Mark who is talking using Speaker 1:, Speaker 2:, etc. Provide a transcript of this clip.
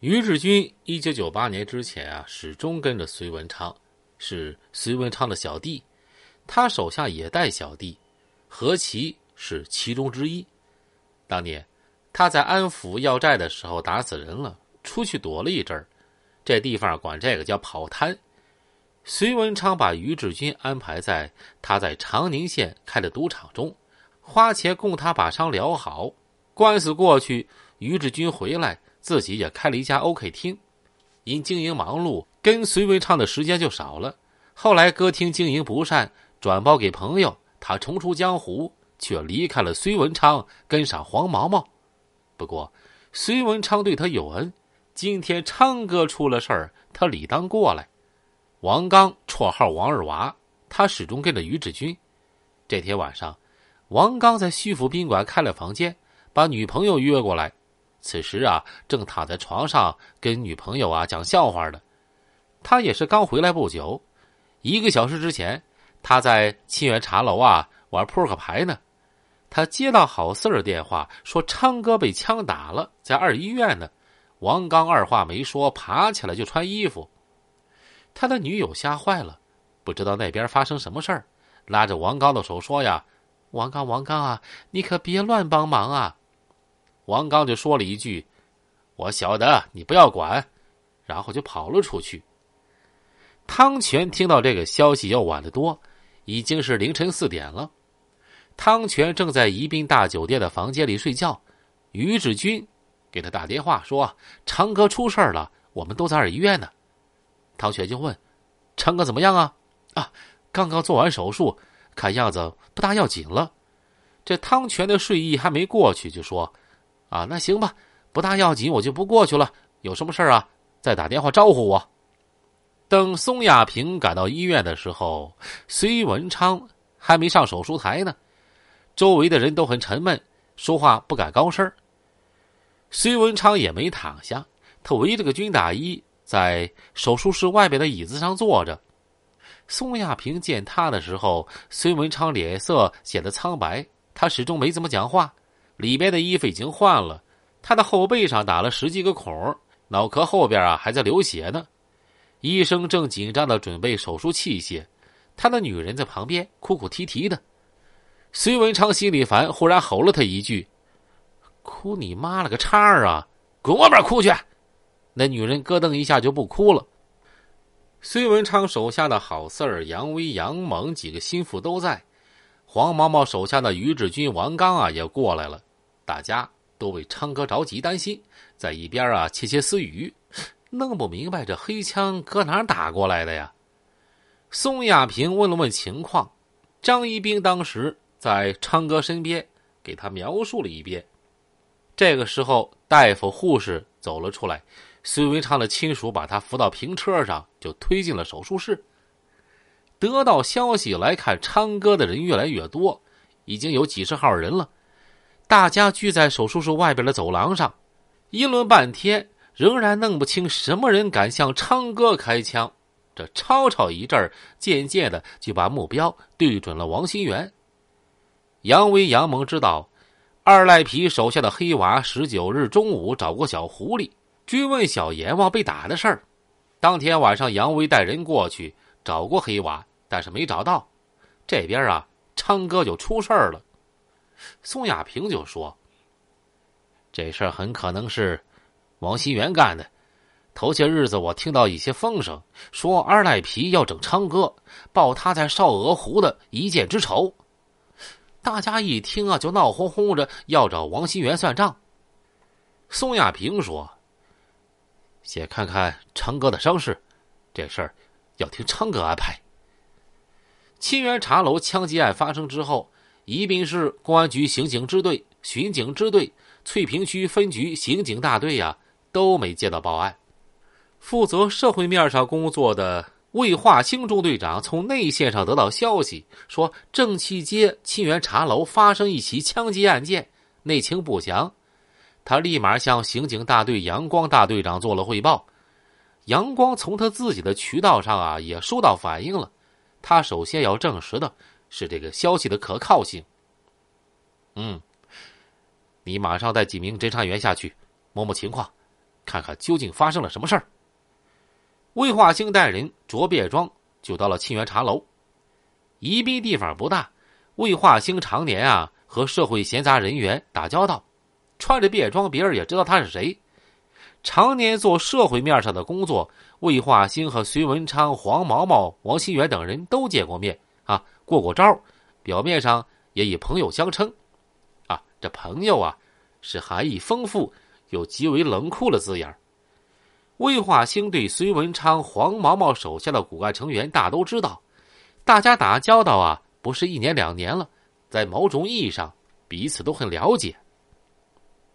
Speaker 1: 于志军一九九八年之前啊，始终跟着隋文昌，是隋文昌的小弟，他手下也带小弟，何其是其中之一。当年他在安抚要债的时候打死人了，出去躲了一阵儿，这地方管这个叫跑滩。隋文昌把于志军安排在他在长宁县开的赌场中，花钱供他把伤疗好。官司过去，于志军回来。自己也开了一家 OK 厅，因经营忙碌，跟隋文昌的时间就少了。后来歌厅经营不善，转包给朋友，他重出江湖，却离开了隋文昌，跟上黄毛毛。不过，隋文昌对他有恩，今天昌哥出了事儿，他理当过来。王刚绰号王二娃，他始终跟着于志军。这天晚上，王刚在徐府宾馆开了房间，把女朋友约过来。此时啊，正躺在床上跟女朋友啊讲笑话呢。他也是刚回来不久，一个小时之前，他在沁园茶楼啊玩扑克牌呢。他接到郝四儿电话，说昌哥被枪打了，在二医院呢。王刚二话没说，爬起来就穿衣服。他的女友吓坏了，不知道那边发生什么事儿，拉着王刚的手说：“呀，王刚，王刚啊，你可别乱帮忙啊。”王刚就说了一句：“我晓得，你不要管。”然后就跑了出去。汤泉听到这个消息要晚得多，已经是凌晨四点了。汤泉正在宜宾大酒店的房间里睡觉，于志军给他打电话说：“长哥出事了，我们都在二医院呢。”汤泉就问：“长哥怎么样啊？”“啊，刚刚做完手术，看样子不大要紧了。”这汤泉的睡意还没过去，就说。啊，那行吧，不大要紧，我就不过去了。有什么事啊？再打电话招呼我。等宋亚平赶到医院的时候，隋文昌还没上手术台呢。周围的人都很沉闷，说话不敢高声。隋文昌也没躺下，他围着个军大衣在手术室外边的椅子上坐着。宋亚平见他的时候，隋文昌脸色显得苍白，他始终没怎么讲话。里边的衣服已经换了，他的后背上打了十几个孔，脑壳后边啊还在流血呢。医生正紧张的准备手术器械，他的女人在旁边哭哭啼啼的。隋文昌心里烦，忽然吼了他一句：“哭你妈了个叉啊！滚外边哭去！”那女人咯噔一下就不哭了。隋文昌手下的郝四儿杨威、杨猛几个心腹都在，黄毛毛手下的于志军、王刚啊也过来了。大家都为昌哥着急担心，在一边啊窃窃私语，弄不明白这黑枪搁哪打过来的呀？宋亚平问了问情况，张一兵当时在昌哥身边给他描述了一遍。这个时候，大夫、护士走了出来，孙文昌的亲属把他扶到平车上，就推进了手术室。得到消息来看昌哥的人越来越多，已经有几十号人了。大家聚在手术室外边的走廊上，议论半天，仍然弄不清什么人敢向昌哥开枪。这吵吵一阵儿渐渐的就把目标对准了王新元。杨威、杨蒙知道，二赖皮手下的黑娃十九日中午找过小狐狸，追问小阎王被打的事儿。当天晚上，杨威带人过去找过黑娃，但是没找到。这边啊，昌哥就出事儿了。宋亚平就说：“这事儿很可能是王新元干的。头些日子我听到一些风声，说二赖皮要整昌哥，报他在少鹅湖的一箭之仇。大家一听啊，就闹哄哄着要找王新元算账。”宋亚平说：“先看看昌哥的伤势，这事儿要听昌哥安排。”沁园茶楼枪击案发生之后。宜宾市公安局刑警支队、巡警支队、翠屏区分局刑警大队呀，都没接到报案。负责社会面上工作的魏化兴中队长从内线上得到消息，说正气街沁园茶楼发生一起枪击案件，内情不详。他立马向刑警大队阳光大队长做了汇报。阳光从他自己的渠道上啊，也收到反映了。他首先要证实的。是这个消息的可靠性。嗯，你马上带几名侦查员下去，摸摸情况，看看究竟发生了什么事儿。魏化兴带人着便装就到了沁园茶楼。宜宾地方不大，魏化兴常年啊和社会闲杂人员打交道，穿着便装，别人也知道他是谁。常年做社会面上的工作，魏化兴和隋文昌、黄毛毛、王新元等人都见过面啊，过过招，表面上也以朋友相称。啊，这朋友啊，是含义丰富又极为冷酷的字眼魏化兴对隋文昌、黄毛毛手下的骨干成员大都知道，大家打交道啊，不是一年两年了，在某种意义上彼此都很了解。